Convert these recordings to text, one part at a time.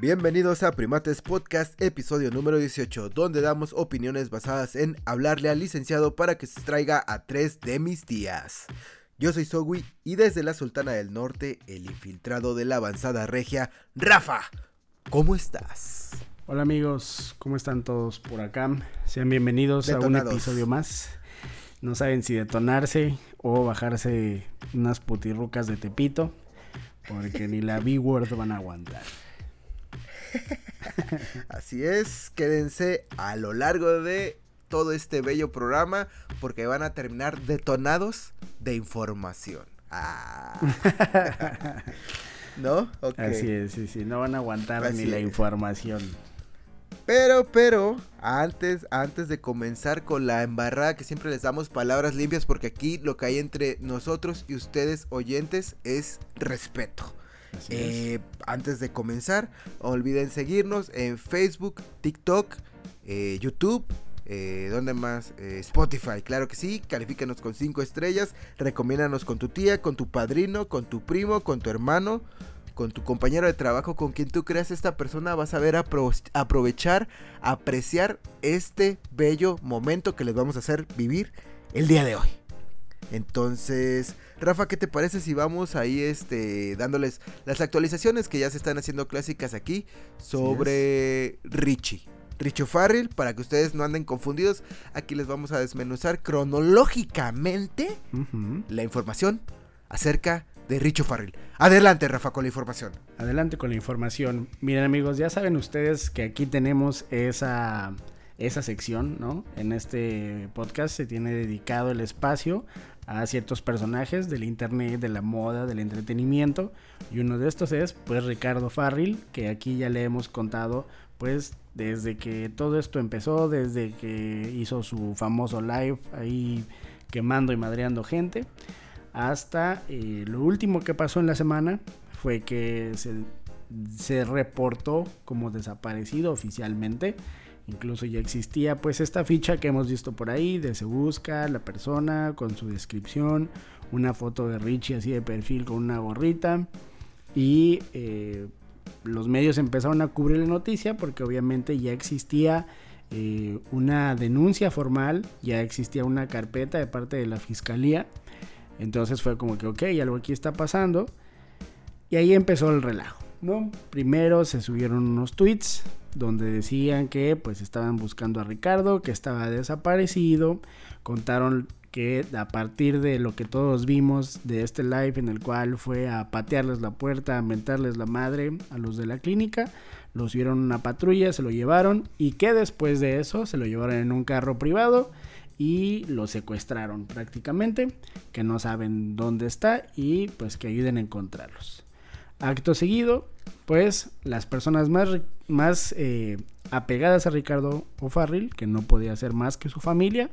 Bienvenidos a Primates Podcast, episodio número 18, donde damos opiniones basadas en hablarle al licenciado para que se traiga a tres de mis días. Yo soy Sogui y desde la Sultana del Norte, el infiltrado de la avanzada regia, Rafa. ¿Cómo estás? Hola amigos, ¿cómo están todos por acá? Sean bienvenidos a un episodio más. No saben si detonarse o bajarse unas putirrucas de Tepito, porque ni la B-Word van a aguantar. Así es, quédense a lo largo de todo este bello programa porque van a terminar detonados de información. Ah. ¿No? Así es, sí, sí, no van a aguantar ni la información. Pero, pero, antes, antes de comenzar con la embarrada que siempre les damos palabras limpias porque aquí lo que hay entre nosotros y ustedes oyentes es respeto. Eh, antes de comenzar, olviden seguirnos en Facebook, TikTok, eh, YouTube. Eh, ¿Dónde más? Spotify, claro que sí. Califícanos con 5 estrellas. Recomiéndanos con tu tía, con tu padrino, con tu primo, con tu hermano, con tu compañero de trabajo, con quien tú creas esta persona. Vas a ver aprovechar, apreciar este bello momento que les vamos a hacer vivir el día de hoy. Entonces, Rafa, ¿qué te parece si vamos ahí este dándoles las actualizaciones que ya se están haciendo clásicas aquí sobre Richie? Richo Farrell, para que ustedes no anden confundidos, aquí les vamos a desmenuzar cronológicamente la información acerca de Richo Farrell. Adelante, Rafa, con la información. Adelante con la información. Miren, amigos, ya saben ustedes que aquí tenemos esa esa sección, ¿no? En este podcast se tiene dedicado el espacio a ciertos personajes del internet, de la moda, del entretenimiento. Y uno de estos es pues Ricardo Farril, que aquí ya le hemos contado pues desde que todo esto empezó, desde que hizo su famoso live ahí quemando y madreando gente, hasta eh, lo último que pasó en la semana fue que se, se reportó como desaparecido oficialmente Incluso ya existía pues esta ficha que hemos visto por ahí de se busca la persona con su descripción, una foto de Richie así de perfil con una gorrita y eh, los medios empezaron a cubrir la noticia porque obviamente ya existía eh, una denuncia formal, ya existía una carpeta de parte de la fiscalía. Entonces fue como que, ok, algo aquí está pasando. Y ahí empezó el relajo. Primero se subieron unos tweets donde decían que pues estaban buscando a Ricardo, que estaba desaparecido, contaron que a partir de lo que todos vimos de este live en el cual fue a patearles la puerta, a mentarles la madre a los de la clínica, los vieron una patrulla, se lo llevaron y que después de eso se lo llevaron en un carro privado y lo secuestraron prácticamente, que no saben dónde está y pues que ayuden a encontrarlos. Acto seguido, pues las personas más, más eh, apegadas a Ricardo O'Farrill, que no podía ser más que su familia,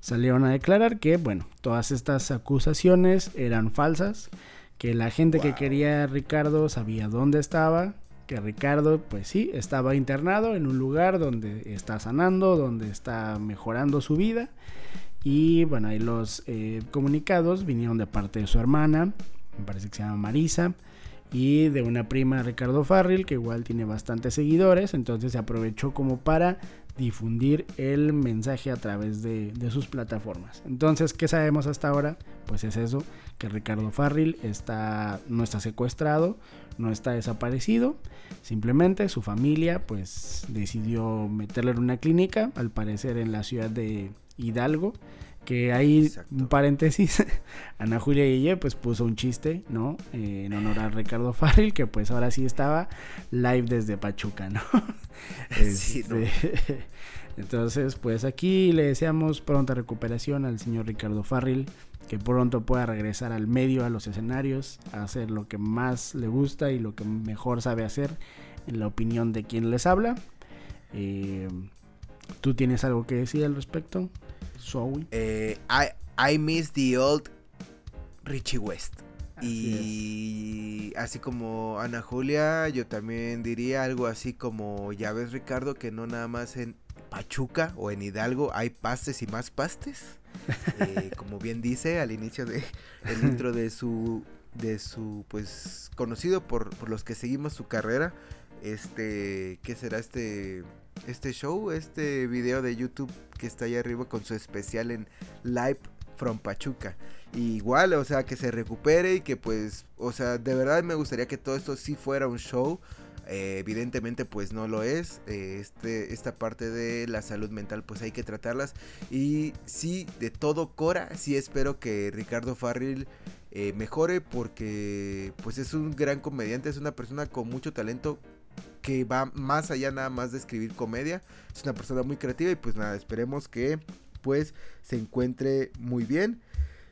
salieron a declarar que, bueno, todas estas acusaciones eran falsas, que la gente que quería a Ricardo sabía dónde estaba, que Ricardo, pues sí, estaba internado en un lugar donde está sanando, donde está mejorando su vida. Y bueno, ahí los eh, comunicados vinieron de parte de su hermana, me parece que se llama Marisa, y de una prima Ricardo Farril que igual tiene bastantes seguidores, entonces se aprovechó como para difundir el mensaje a través de, sus plataformas. Entonces, ¿qué sabemos hasta ahora? Pues es eso, que Ricardo Farril está, no está secuestrado, no está desaparecido, simplemente su familia pues decidió meterlo en una clínica, al parecer en la ciudad de Hidalgo, que ahí, un paréntesis, Ana Julia Guille pues puso un chiste, ¿no? Eh, en honor a Ricardo Farril, que pues ahora sí estaba live desde Pachuca, ¿no? sí, este, Entonces, pues aquí le deseamos pronta recuperación al señor Ricardo Farril, que pronto pueda regresar al medio, a los escenarios, a hacer lo que más le gusta y lo que mejor sabe hacer, en la opinión de quien les habla. Eh, ¿Tú tienes algo que decir al respecto? Eh, I, miss the old Richie West. y así como Ana Julia, yo también diría algo así como, ya ves Ricardo, que no nada más en Pachuca o en Hidalgo hay pastes y más pastes. Eh, como bien dice al inicio de el intro de su de su pues conocido por, por los que seguimos su carrera este, ¿qué será este, este show? Este video de YouTube que está ahí arriba con su especial en Live from Pachuca. igual, o sea, que se recupere y que pues, o sea, de verdad me gustaría que todo esto sí fuera un show. Eh, evidentemente pues no lo es. Eh, este, esta parte de la salud mental pues hay que tratarlas. Y sí, de todo Cora, sí espero que Ricardo Farril eh, mejore porque pues es un gran comediante, es una persona con mucho talento que va más allá nada más de escribir comedia. Es una persona muy creativa y pues nada, esperemos que pues se encuentre muy bien.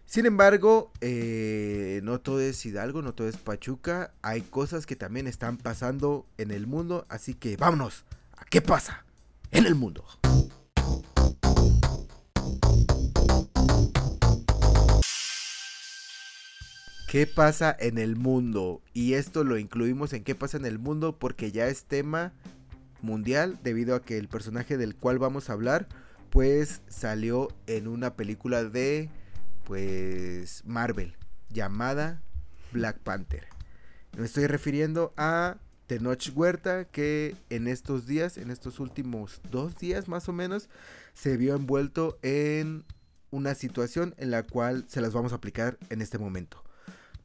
Sin embargo, eh, no todo es Hidalgo, no todo es Pachuca. Hay cosas que también están pasando en el mundo. Así que vámonos a qué pasa en el mundo. ¿Qué pasa en el mundo? Y esto lo incluimos en qué pasa en el mundo porque ya es tema mundial debido a que el personaje del cual vamos a hablar pues salió en una película de pues Marvel llamada Black Panther. Me estoy refiriendo a Tenoch Huerta que en estos días, en estos últimos dos días más o menos, se vio envuelto en una situación en la cual se las vamos a aplicar en este momento.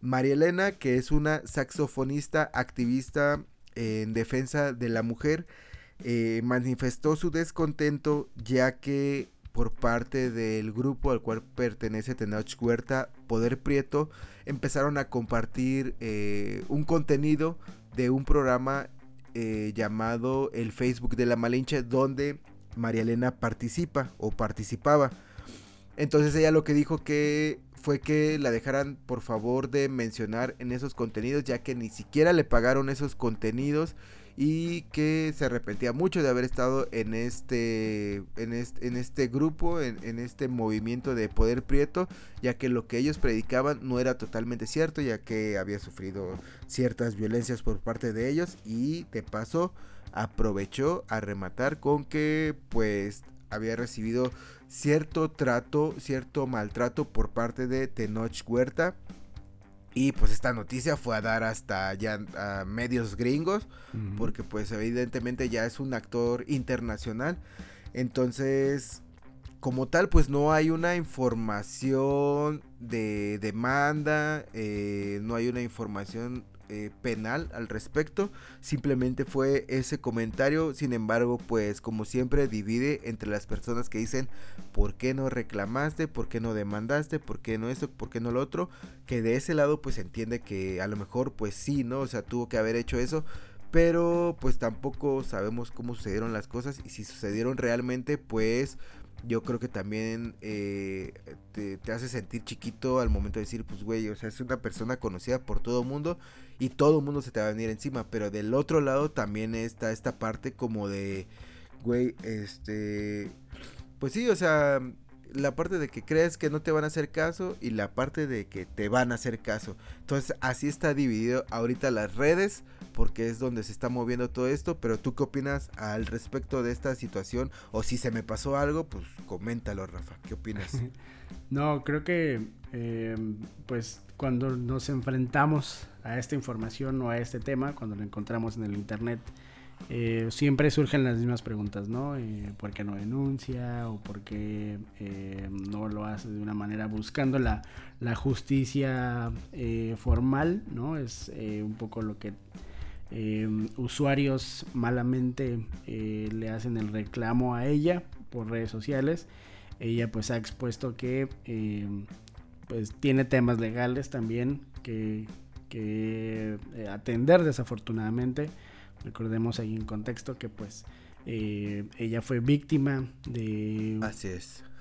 María Elena, que es una saxofonista activista en defensa de la mujer, eh, manifestó su descontento ya que por parte del grupo al cual pertenece Tenoch Huerta, Poder Prieto, empezaron a compartir eh, un contenido de un programa eh, llamado el Facebook de la Malinche, donde María Elena participa o participaba. Entonces ella lo que dijo que fue que la dejaran por favor de mencionar en esos contenidos, ya que ni siquiera le pagaron esos contenidos y que se arrepentía mucho de haber estado en este, en este, en este grupo, en, este movimiento de poder prieto, ya que lo que ellos predicaban no era totalmente cierto, ya que había sufrido ciertas violencias por parte de ellos y de paso aprovechó a rematar con que pues había recibido cierto trato, cierto maltrato por parte de Tenoch Huerta y pues esta noticia fue a dar hasta ya a medios gringos, porque pues evidentemente ya es un actor internacional. Entonces, como tal, pues no hay una información de demanda, eh, no hay una información eh, penal al respecto. Simplemente fue ese comentario. Sin embargo, pues como siempre divide entre las personas que dicen por qué no reclamaste, por qué no demandaste, por qué no esto, por qué no lo otro. Que de ese lado pues entiende que a lo mejor pues sí, ¿no? O sea, tuvo que haber hecho eso. Pero pues tampoco sabemos cómo sucedieron las cosas y si sucedieron realmente pues yo creo que también eh, te, hace sentir chiquito al momento de decir, pues güey, o sea, es una persona conocida por todo el mundo y todo el mundo se te va a venir encima, pero del otro lado también está esta parte como de, güey, este, pues sí, o sea, la parte de que crees que no te van a hacer caso y la parte de que te van a hacer caso. Entonces así está dividido ahorita las redes porque es donde se está moviendo todo esto, pero tú qué opinas al respecto de esta situación o si se me pasó algo, pues coméntalo Rafa, ¿qué opinas? no, creo que em, pues cuando nos enfrentamos a esta información o a este tema, cuando lo encontramos en el internet, eh, siempre surgen las mismas preguntas, ¿no? Eh, ¿Por qué no denuncia? ¿O por qué eh, no lo hace de una manera buscando la, justicia formal, ¿no? Es un poco lo que usuarios malamente le hacen el reclamo a ella por redes sociales. Ella pues ha expuesto que pues tiene temas legales también que atender desafortunadamente Recordemos ahí en contexto que pues eh, ella fue víctima de,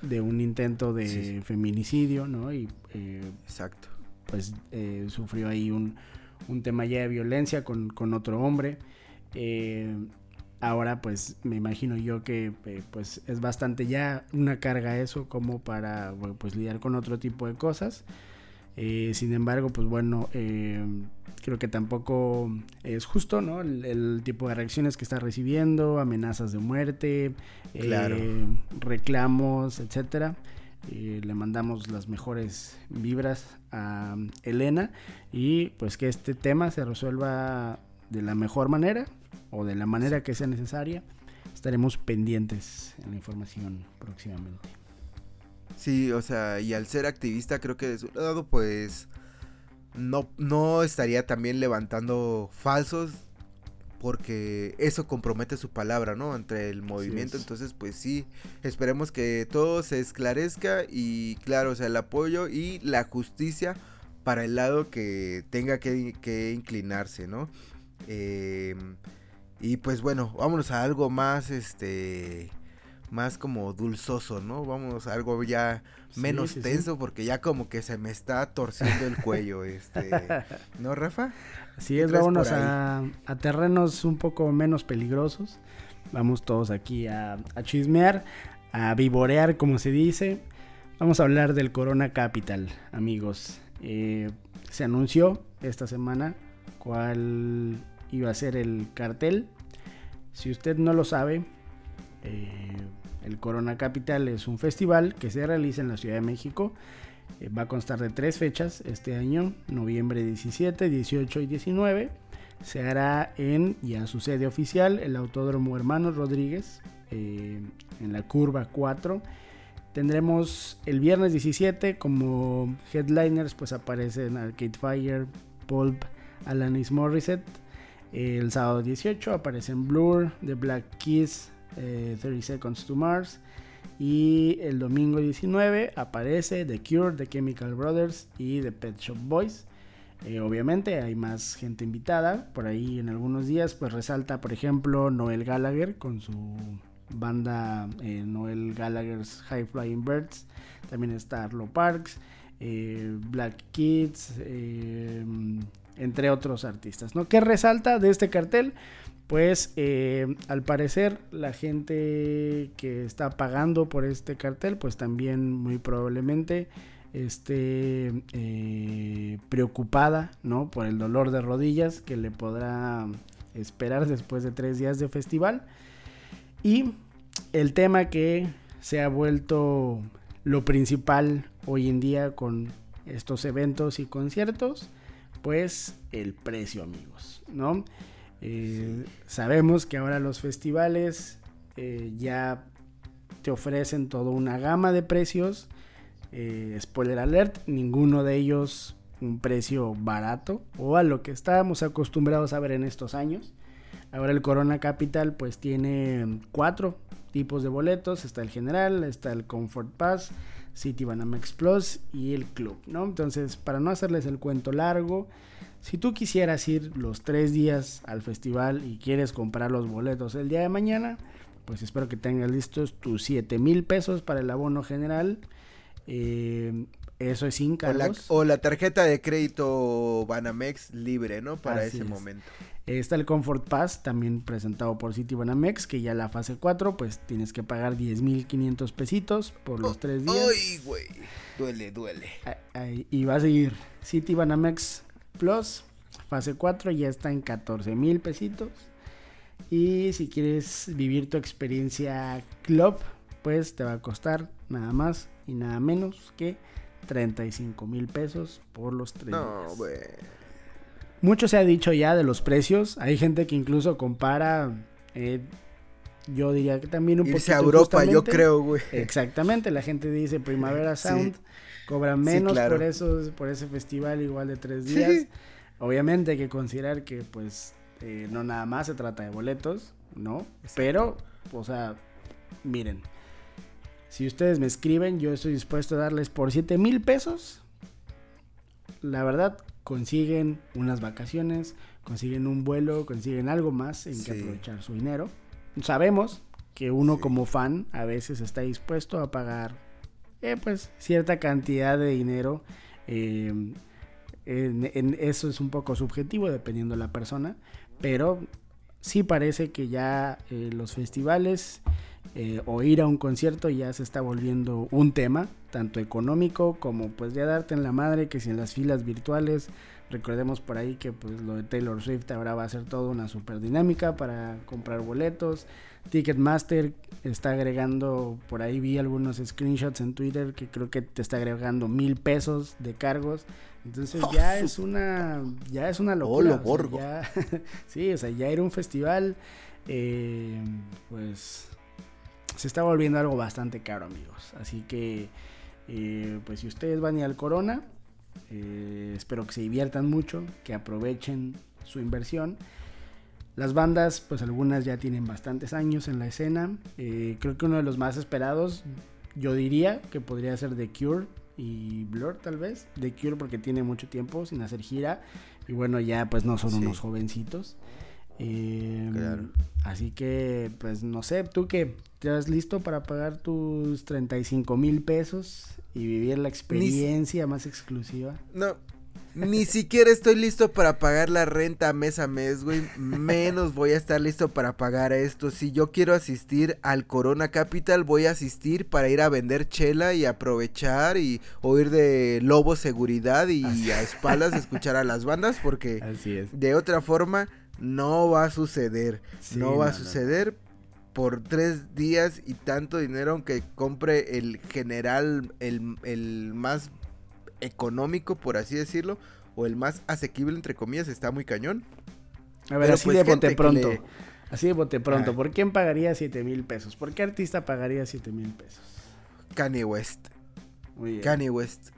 de un intento de feminicidio, ¿no? Y eh, Exacto. pues eh, sufrió ahí un, un, tema ya de violencia con, con otro hombre. ahora pues me imagino yo que pues es bastante ya una carga eso como para pues lidiar con otro tipo de cosas. Eh, sin embargo, pues bueno, eh, creo que tampoco es justo, ¿no? El, tipo de reacciones que está recibiendo, amenazas de muerte, eh, reclamos, etcétera. le mandamos las mejores vibras a Elena y pues que este tema se resuelva de la mejor manera o de la manera que sea necesaria. Estaremos pendientes en la información próximamente. Sí, o sea, y al ser activista creo que de su lado pues no, no estaría también levantando falsos porque eso compromete su palabra, ¿no? Entre el movimiento, entonces pues sí, esperemos que todo se esclarezca y claro, o sea, el apoyo y la justicia para el lado que tenga que, inclinarse, ¿no? Em, y pues bueno, vámonos a algo más, este, más como dulzoso, ¿no? Vamos a algo ya menos tenso porque ya como que se me está torciendo el cuello, este, ¿no, Rafa? Así es, vámonos a, terrenos un poco menos peligrosos. Vamos todos aquí a, a chismear, a vivorear, como se dice. Vamos a hablar del Corona Capital, amigos. Eh, se anunció esta semana cuál iba a ser el cartel. Si usted no lo sabe, eh, el Corona Capital es un festival que se realiza en la Ciudad de México. Eh, va a constar de tres fechas este año, noviembre 17, 18 y 19. Se hará en, ya su sede oficial, el Autódromo Hermanos Rodríguez, en la curva 4 Tendremos el viernes 17 como headliners, pues aparecen Arcade Fire, Pulp, Alanis Morissette. El sábado 18 aparecen Blur, The Black Keys, 30 eh, Seconds to Mars. Y el domingo 19 aparece The Cure, The Chemical Brothers y The Pet Shop Boys. Eh, obviamente hay más gente invitada. Por ahí en algunos días pues resalta por ejemplo Noel Gallagher con su banda eh, Noel Gallagher's High Flying Birds, también está Arlo Parks, Black Kids, entre otros artistas. ¿no? ¿Qué resalta de este cartel? Pues al parecer la gente que está pagando por este cartel, pues también muy probablemente esté preocupada ¿no? por el dolor de rodillas que le podrá esperar después de tres días de festival. Y el tema que se ha vuelto lo principal hoy en día con estos eventos y conciertos, pues el precio, amigos, ¿no? Eh, sabemos que ahora los festivales eh, ya te ofrecen toda una gama de precios. Eh, spoiler alert, ninguno de ellos un precio barato o a lo que estábamos acostumbrados a ver en estos años. Ahora el Corona Capital pues tiene cuatro tipos de boletos. Está el general, está el Comfort Pass, City Banamex Plus y el Club, ¿no? Entonces, para no hacerles el cuento largo, si tú quisieras ir los tres días al festival y quieres comprar los boletos el día de mañana, pues espero que tengas listos tus 7 mil pesos para el abono general. Eh, eso es sin cargos. O la, tarjeta de crédito Banamex libre, ¿no? Para ese momento. Está el Comfort Pass, también presentado por City Banamex, que ya la fase 4, pues tienes que pagar 10.500 pesitos por los 3 días. ¡Ay, güey! Duele, duele. y va a seguir City Banamex Plus, fase 4, ya está en 14.000 pesitos. Y si quieres vivir tu experiencia club, pues te va a costar nada más y nada menos que 35 mil pesos por los 3 no, días. Mucho se ha dicho ya de los precios. Hay gente que incluso compara. Eh, yo diría que también un Irse a Europa, yo creo, güey. Exactamente. La gente dice Primavera Sound. Cobra menos por, esos, por ese festival, igual de tres días. Obviamente hay que considerar que, pues, eh, no nada más se trata de boletos, ¿no? Pero, o sea, miren. Si ustedes me escriben, yo estoy dispuesto a darles por 7 mil pesos. La verdad, consiguen unas vacaciones, consiguen un vuelo, consiguen algo más en que aprovechar su dinero. Sabemos que uno como fan a veces está dispuesto a pagar eh, pues cierta cantidad de dinero. Eh, en, eso es un poco subjetivo dependiendo de la persona, pero sí parece que ya eh, los festivales o ir a un concierto ya se está volviendo un tema, tanto económico como pues ya darte en la madre que si en las filas virtuales Recordemos por ahí que pues lo de Taylor Swift ahora va a ser toda una super dinámica para comprar boletos. Ticketmaster está agregando, por ahí vi algunos screenshots en Twitter que creo que te está agregando mil pesos de cargos. Entonces ya es una, ya es una locura. sí, o sea, ya era un festival, eh, pues se está volviendo algo bastante caro, amigos. Así que, eh, pues si ustedes van a ir al Corona, eh, espero que se diviertan mucho, que aprovechen su inversión. Las bandas, pues algunas ya tienen bastantes años en la escena. Eh, creo que uno de los más esperados, yo diría que podría ser The Cure y Blur tal vez. The Cure porque tiene mucho tiempo sin hacer gira. Y bueno, ya pues no son unos jovencitos. Em, así que, pues no sé, ¿tú qué? ¿Estás listo para pagar tus 35 mil pesos y vivir la experiencia más exclusiva? No, ni siquiera estoy listo para pagar la renta mes a mes, güey. Menos voy a estar listo para pagar esto. Si yo quiero asistir al Corona Capital, voy a asistir para ir a vender chela y aprovechar y oír de Lobo Seguridad y a espaldas escuchar a las bandas porque de otra forma no va a suceder. no va a suceder por tres días y tanto dinero aunque compre el general, el, más económico, por así decirlo, o el más asequible, entre comillas, está muy cañón. A ver, así pues de bote pronto. Así de bote pronto. ¿Por quién pagaría 7 mil pesos? ¿Por qué artista pagaría 7 mil pesos? Kanye West. Kanye West.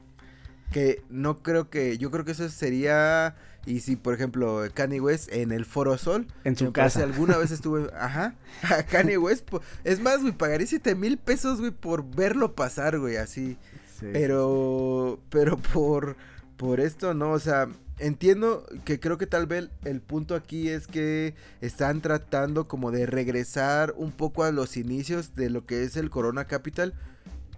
Que no creo que. Yo creo que eso sería y si, por ejemplo, Kanye West en el Foro Sol. En su casa. alguna vez estuve. Ajá. A Kanye West. es más, güey, pagaría 7 mil pesos, güey, por verlo pasar, güey, así. Pero. Pero por. Por esto, no, o sea. Entiendo que creo que tal vez el punto aquí es que están tratando como de regresar un poco a los inicios de lo que es el Corona Capital,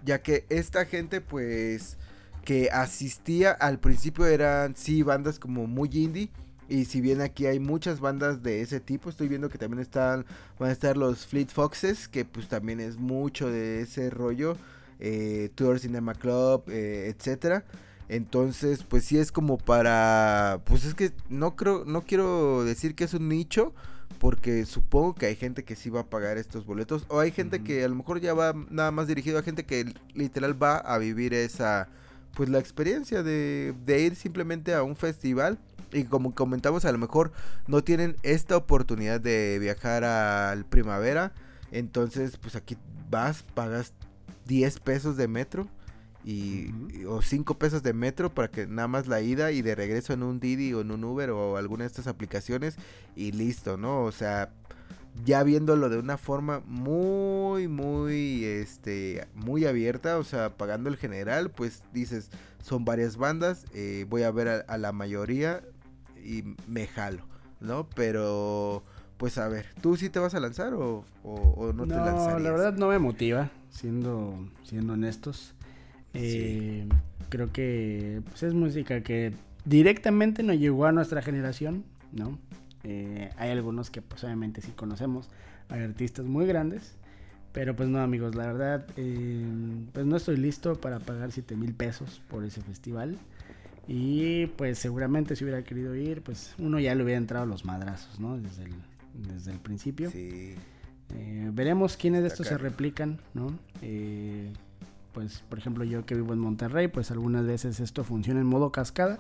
ya que esta gente pues que asistía al principio eran sí bandas como muy indie y si bien aquí hay muchas bandas de ese tipo, estoy viendo que también están van a estar los Fleet Foxes, que pues también es mucho de ese rollo, eh, Tour Cinema Club, eh, etcétera. Entonces, pues sí es como para, pues es que no creo, no quiero decir que es un nicho, porque supongo que hay gente que sí va a pagar estos boletos, o hay gente que a lo mejor ya va nada más dirigido a gente que literal va a vivir esa pues la experiencia de, ir simplemente a un festival. Y como comentamos a lo mejor no tienen esta oportunidad de viajar al primavera. Entonces pues aquí vas pagas 10 pesos de metro y, o 5 pesos de metro para que nada más la ida y de regreso en un Didi o en un Uber o alguna de estas aplicaciones y listo, ¿no? O sea, ya viéndolo de una forma muy, muy, este, muy abierta, o sea, pagando el general, pues dices, son varias bandas, eh, voy a ver a, la mayoría y me jalo, ¿no? Pero, pues a ver, ¿tú sí te vas a lanzar o, no, te lanzarías? No, la verdad no me motiva, siendo, siendo honestos. Eh, creo que pues, es música que directamente no llegó a nuestra generación, ¿no? Eh, hay algunos que pues obviamente sí conocemos. Hay artistas muy grandes. Pero pues no amigos, la verdad, eh, pues no estoy listo para pagar 7 mil pesos por ese festival. Y pues seguramente si hubiera querido ir, pues uno ya le hubiera entrado los madrazos, ¿no? Desde el, desde el principio. Sí. Eh, veremos quiénes de estos se replican, ¿no? pues por ejemplo yo que vivo en Monterrey, pues algunas veces esto funciona en modo cascada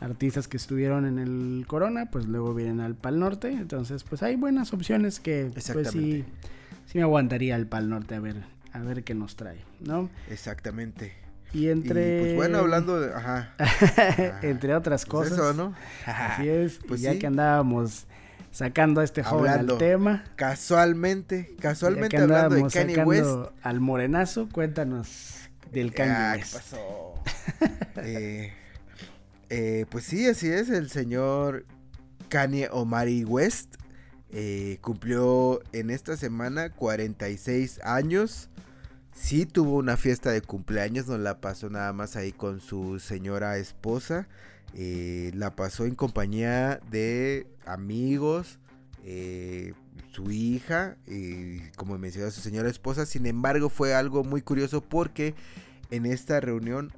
artistas que estuvieron en el Corona, pues luego vienen al Pal Norte. Entonces, pues hay buenas opciones que pues sí, sí me aguantaría al Pal Norte a ver, a ver qué nos trae, ¿no? Exactamente. Y entre. pues bueno, hablando de. Ajá. entre otras pues cosas. eso, ¿no? Así es. Pues ya que andábamos sacando a este joven al tema. Casualmente, casualmente hablando de Kanye West. Al morenazo, cuéntanos del Kanye ah, ¿Qué pasó? eh, eh, pues sí, así es, el señor Kanye Omari West eh, cumplió en esta semana 46 años. Sí tuvo una fiesta de cumpleaños, no la pasó nada más ahí con su señora esposa. Eh, la pasó en compañía de amigos, su hija, y como mencionó su señora esposa. Sin embargo, fue algo muy curioso porque en esta reunión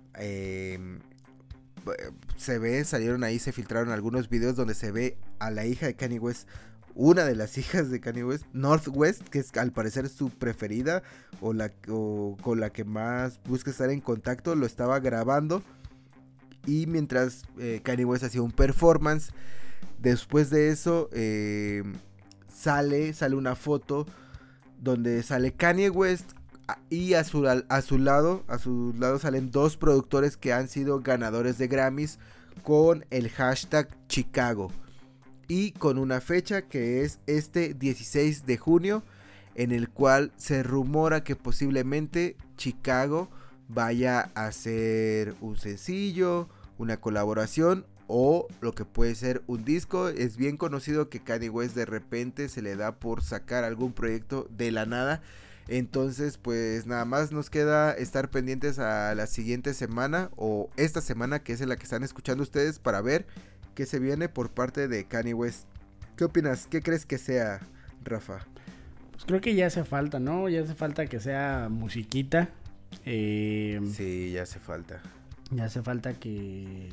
se ve, salieron ahí, se filtraron algunos videos donde se ve a la hija de Kanye West, una de las hijas de Kanye West, Northwest, que es al parecer su preferida o la con la que más busca estar en contacto, lo estaba grabando. Y mientras eh, Kanye West hacía un performance, después de eso eh, sale, sale una foto donde sale Kanye West y a su, lado, a su lado salen dos productores que han sido ganadores de Grammys con el hashtag Chicago y con una fecha que es este 16 de junio en el cual se rumora que posiblemente Chicago vaya a hacer un sencillo, una colaboración o lo que puede ser un disco. Es bien conocido que Kanye West de repente se le da por sacar algún proyecto de la nada. Entonces, pues nada más nos queda estar pendientes a la siguiente semana o esta semana que es en la que están escuchando ustedes para ver qué se viene por parte de Kanye West. ¿Qué opinas? ¿Qué crees que sea, Rafa? Pues creo que ya hace falta, ¿no? Ya hace falta que sea musiquita. Eh, sí, ya hace falta. Ya hace falta que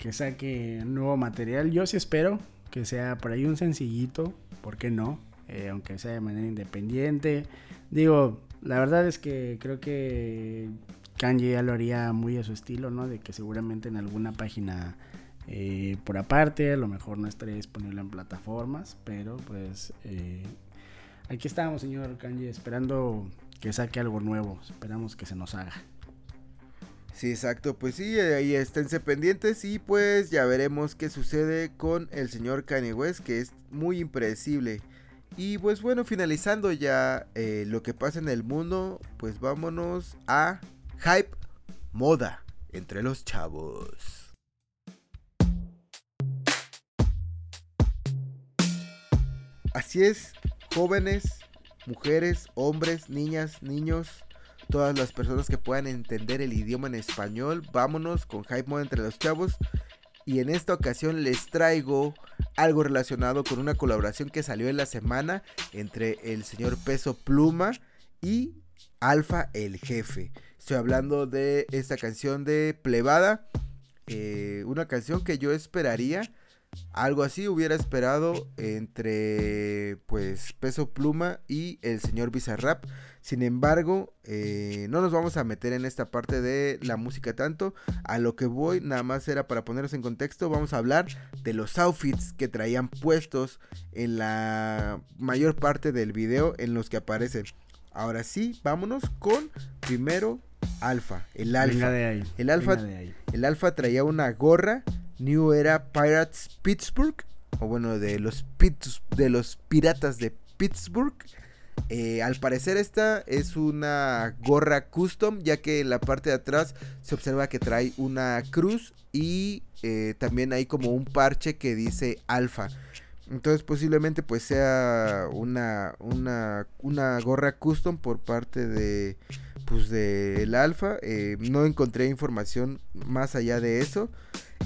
que saque nuevo material. Yo sí espero que sea por ahí un sencillito, ¿por qué no? Eh, aunque sea de manera independiente. Digo, la verdad es que creo que Kanye ya lo haría muy a su estilo, ¿no? De que seguramente en alguna página eh, por aparte, a lo mejor no estaría disponible en plataformas, pero pues eh, aquí estamos, señor Kanye, esperando que saque algo nuevo. Esperamos que se nos haga. Sí, exacto, pues sí, ahí esténse pendientes y pues ya veremos qué sucede con el señor Kanye West, que es muy impredecible. Y pues bueno, finalizando ya eh, lo que pasa en el mundo, pues vámonos a Hype Moda entre los chavos. Así es, jóvenes, mujeres, hombres, niñas, niños, todas las personas que puedan entender el idioma en español. Vámonos con Hype Mode entre los chavos. Y en esta ocasión les traigo algo relacionado con una colaboración que salió en la semana entre el señor Peso Pluma y Alfa el Jefe. Estoy hablando de esta canción de Plebada. Eh, una canción que yo esperaría algo así hubiera esperado entre pues Peso Pluma y el señor Bizarrap. Sin embargo, eh, no nos vamos a meter en esta parte de la música tanto. A lo que voy, nada más era para ponernos en contexto, vamos a hablar de los outfits que traían puestos en la mayor parte del video en los que aparecen. Ahora sí, vámonos con primero Alfa, el Alfa. el Alfa, el Alfa traía una gorra New Era Pirates Pittsburgh, o bueno, de los, de los piratas de Pittsburgh. Eh, al parecer esta es una gorra custom, ya que en la parte de atrás se observa que trae una cruz y eh, también hay como un parche que dice alfa. Entonces posiblemente pues sea una, una, una gorra custom por parte de pues del alfa. Eh, no encontré información más allá de eso.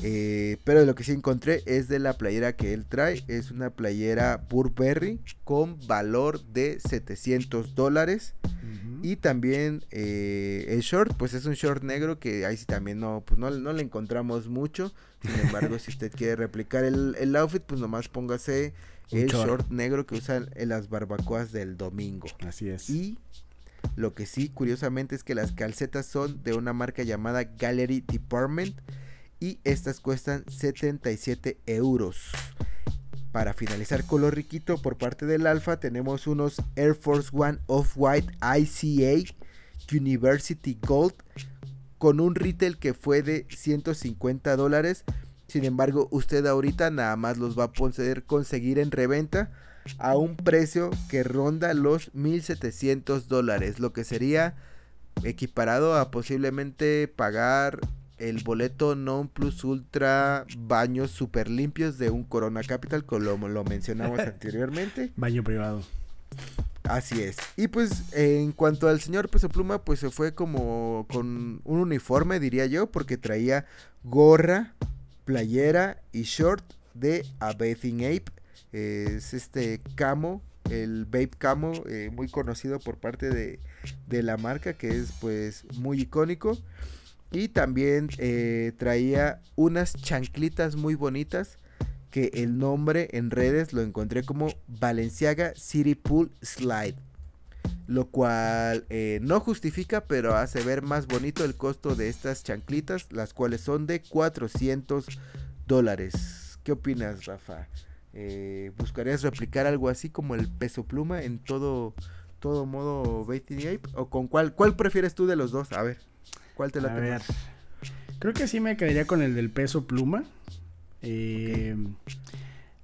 Eh, pero lo que sí encontré es de la playera que él trae. Es una playera Burberry con valor de 700 dólares. Y también eh, el short, pues es un short negro que ahí sí también no, pues no, no le encontramos mucho. Sin embargo, si usted quiere replicar el, el outfit, pues nomás póngase el short. negro que usan en las barbacoas del domingo. Así es. Y lo que sí, curiosamente, es que las calcetas son de una marca llamada Gallery Department y estas cuestan 77 euros. Para finalizar con lo riquito por parte del Alfa tenemos unos Air Force One Off-White ICA University Gold con un retail que fue de 150 dólares. Sin embargo, usted ahorita nada más los va a poder conseguir en reventa a un precio que ronda los 1700 dólares, lo que sería equiparado a posiblemente pagar el boleto non plus ultra baños super limpios de un Corona Capital, como lo mencionamos anteriormente. Baño privado. Así es. Y pues en cuanto al señor Peso Pluma, pues se fue como con un uniforme, diría yo, porque traía gorra, playera y short de A Bathing Ape. Es este camo, el Babe Camo, eh, muy conocido por parte de, de la marca, que es pues muy icónico. Y también eh, traía unas chanclitas muy bonitas que el nombre en redes lo encontré como Balenciaga City Pool Slide. Lo cual eh, no justifica, pero hace ver más bonito el costo de estas chanclitas, las cuales son de 400 dólares. ¿Qué opinas, Rafa? Eh, ¿Buscarías replicar algo así como el peso pluma en todo, todo modo Betty Ape? ¿O con cuál, cuál prefieres tú de los dos? A ver, ¿cuál te la ver, creo que sí me quedaría con el del peso pluma. Eh,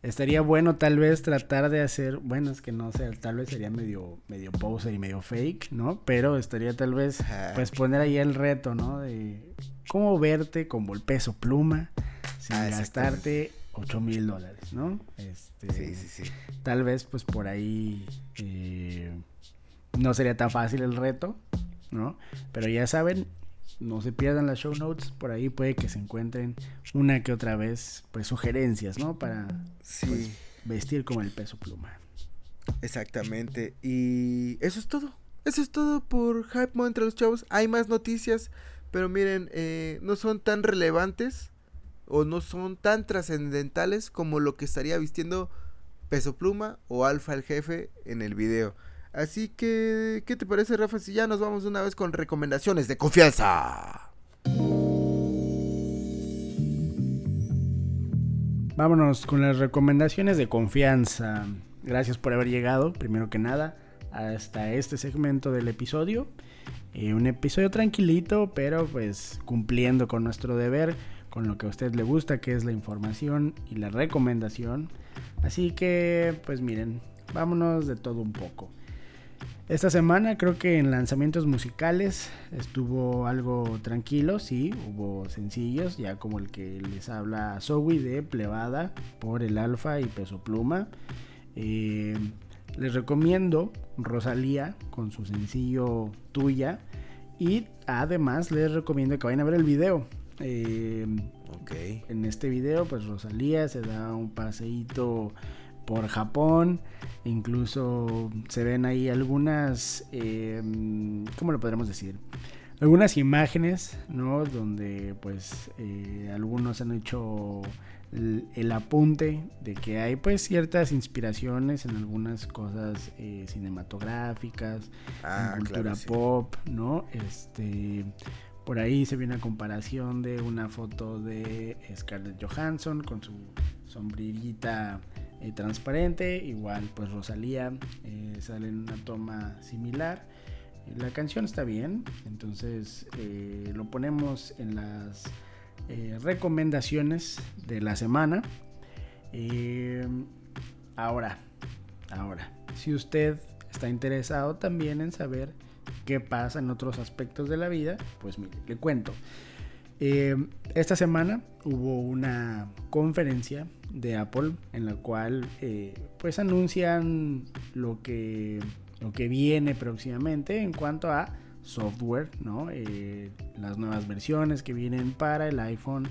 Estaría bueno tal vez tratar de hacer, bueno, es que no sé, tal vez sería medio, medio poser y medio fake, ¿no? Pero estaría tal vez, pues poner ahí el reto, ¿no? De cómo verte como el peso pluma sin ah, gastarte 8 mil dólares, ¿no? Este, sí, sí, sí. Tal vez pues por ahí eh, no sería tan fácil el reto, ¿no? Pero ya saben, no se pierdan las show notes, por ahí puede que se encuentren una que otra vez, pues sugerencias, ¿no? Para pues, vestir como el peso pluma. Exactamente, y eso es todo. Eso es todo por Hype Mode entre los chavos. Hay más noticias, pero miren, eh, no son tan relevantes o no son tan trascendentales como lo que estaría vistiendo Peso Pluma o Alfa el jefe en el video. Así que, ¿qué te parece, Rafa? Si ya nos vamos una vez con recomendaciones de confianza. Vámonos con las recomendaciones de confianza. Gracias por haber llegado, primero que nada, hasta este segmento del episodio. Eh, un episodio tranquilito, pero pues cumpliendo con nuestro deber, con lo que a usted le gusta, que es la información y la recomendación. Así que, pues miren, vámonos de todo un poco. Esta semana creo que en lanzamientos musicales estuvo algo tranquilo, sí, hubo sencillos, ya como el que les habla Zoe de Plebada por el Alfa y Peso Pluma. Eh, les recomiendo Rosalía con su sencillo Tuya y además les recomiendo que vayan a ver el video. Eh, en este video pues Rosalía se da un paseíto por Japón. Incluso se ven ahí algunas, eh, ¿cómo lo podremos decir? Algunas imágenes, ¿no? Donde pues eh, algunos han hecho el, apunte de que hay pues ciertas inspiraciones en algunas cosas eh, cinematográficas, ah, en cultura pop, ¿no? Este, por ahí se viene a comparación de una foto de Scarlett Johansson con su sombrillita eh, transparente, igual pues Rosalía eh, sale en una toma similar. La canción está bien, entonces eh, lo ponemos en las recomendaciones de la semana. ahora, ahora, si usted está interesado también en saber qué pasa en otros aspectos de la vida, pues mire, le cuento. esta semana hubo una conferencia de Apple en la cual eh, pues anuncian lo que, lo que viene próximamente en cuanto a software, ¿no? Eh, las nuevas versiones que vienen para el iPhone,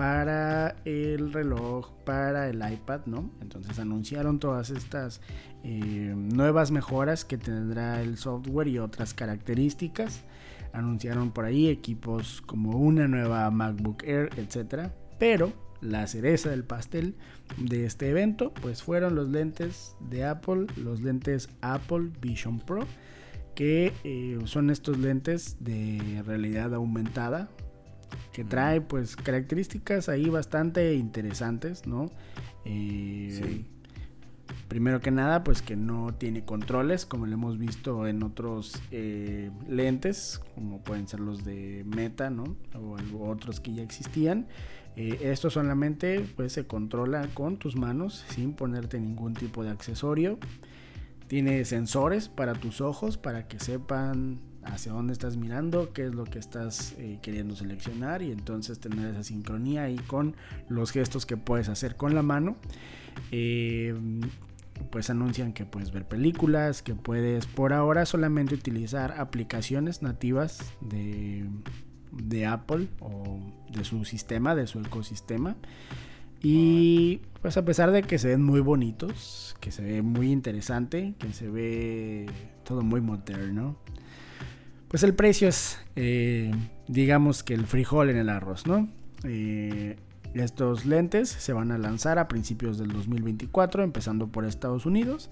para el reloj, para el iPad, ¿no? Entonces anunciaron todas estas eh, nuevas mejoras que tendrá el software y otras características. Anunciaron por ahí equipos como una nueva MacBook Air, etcétera. Pero la cereza del pastel de este evento, pues fueron los lentes de Apple, los lentes Apple Vision Pro, que eh, son estos lentes de realidad aumentada, que trae pues características ahí bastante interesantes, ¿no? Eh, primero que nada, pues que no tiene controles, como lo hemos visto en otros eh, lentes, como pueden ser los de Meta, ¿no? O otros que ya existían. Eh, esto solamente pues, se controla con tus manos sin ponerte ningún tipo de accesorio. Tiene sensores para tus ojos para que sepan hacia dónde estás mirando, qué es lo que estás eh, queriendo seleccionar y entonces tener esa sincronía ahí con los gestos que puedes hacer con la mano. Eh, pues anuncian que puedes ver películas, que puedes por ahora solamente utilizar aplicaciones nativas de de Apple o de su sistema, de su ecosistema. Y pues a pesar de que se ven muy bonitos, que se ve muy interesante, que se ve todo muy moderno, pues el precio es eh, digamos que el frijol en el arroz, ¿no? Eh, estos lentes se van a lanzar a principios del 2024, empezando por Estados Unidos,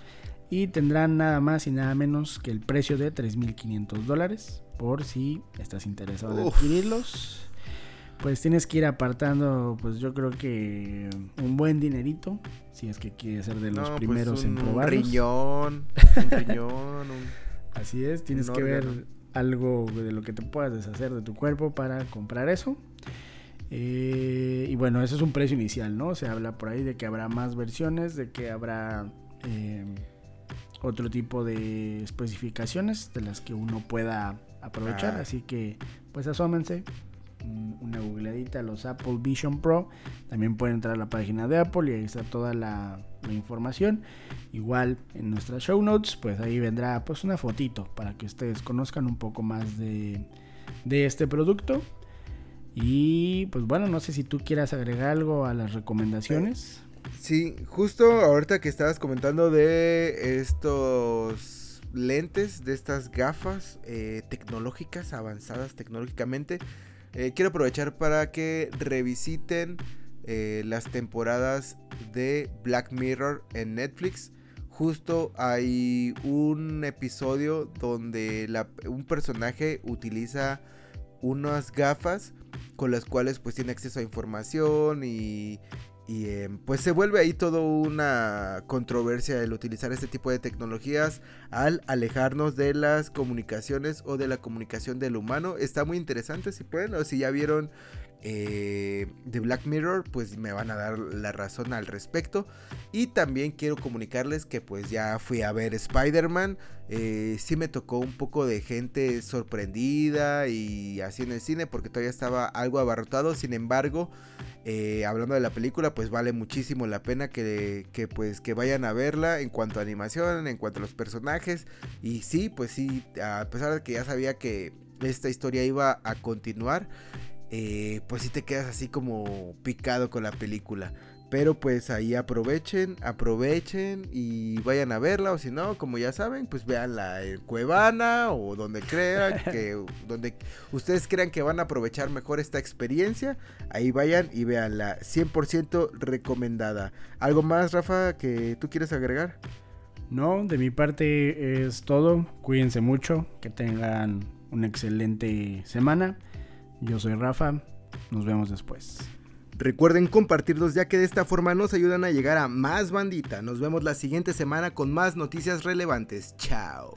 y tendrán nada más y nada menos que el precio de 3.500 dólares, por si estás interesado en adquirirlos. Pues tienes que ir apartando, pues yo creo que un buen dinerito, si es que quieres ser de los pues primeros en probarlos. Un riñón, un riñón, Así es, tienes que ver algo de lo que te puedas deshacer de tu cuerpo para comprar eso. Eh, y bueno, eso es un precio inicial, ¿no? Se habla por ahí de que habrá más versiones, de que habrá eh, otro tipo de especificaciones de las que uno pueda aprovechar. Ah. Así que, pues asómense, una googleadita a los Apple Vision Pro. También pueden entrar a la página de Apple y ahí está toda la, la, información. Igual en nuestras show notes, pues ahí vendrá pues una fotito para que ustedes conozcan un poco más de, de este producto. Y pues bueno, no sé si tú quieras agregar algo a las recomendaciones. Sí, justo ahorita que estabas comentando de estos lentes, de estas gafas eh, tecnológicas, avanzadas tecnológicamente, eh, quiero aprovechar para que revisiten eh, las temporadas de Black Mirror en Netflix. Justo hay un episodio donde un personaje utiliza unas gafas con las cuales pues tiene acceso a información y, em, pues se vuelve ahí toda una controversia el utilizar este tipo de tecnologías al alejarnos de las comunicaciones o de la comunicación del humano. Está muy interesante si pueden o si ya vieron eh, de Black Mirror, pues me van a dar la razón al respecto. Y también quiero comunicarles que pues ya fui a ver Spider-Man. Eh, sí me tocó un poco de gente sorprendida y así en el cine porque todavía estaba algo abarrotado. Sin embargo, eh, hablando de la película, pues vale muchísimo la pena que, pues que vayan a verla en cuanto a animación, en cuanto a los personajes. Y sí, pues sí, a pesar de que ya sabía que esta historia iba a continuar. Eh, pues si te quedas así como picado con la película. Pero pues ahí aprovechen, aprovechen y vayan a verla. O si no, como ya saben, pues veanla en Cuevana o donde crean que, donde ustedes crean que van a aprovechar mejor esta experiencia. Ahí vayan y veanla. 100% recomendada. ¿Algo más, Rafa, que tú quieres agregar? No, de mi parte es todo. Cuídense mucho, que tengan una excelente semana. Yo soy Rafa, nos vemos después. Recuerden compartirlos ya que de esta forma nos ayudan a llegar a más bandita. Nos vemos la siguiente semana con más noticias relevantes. Chao.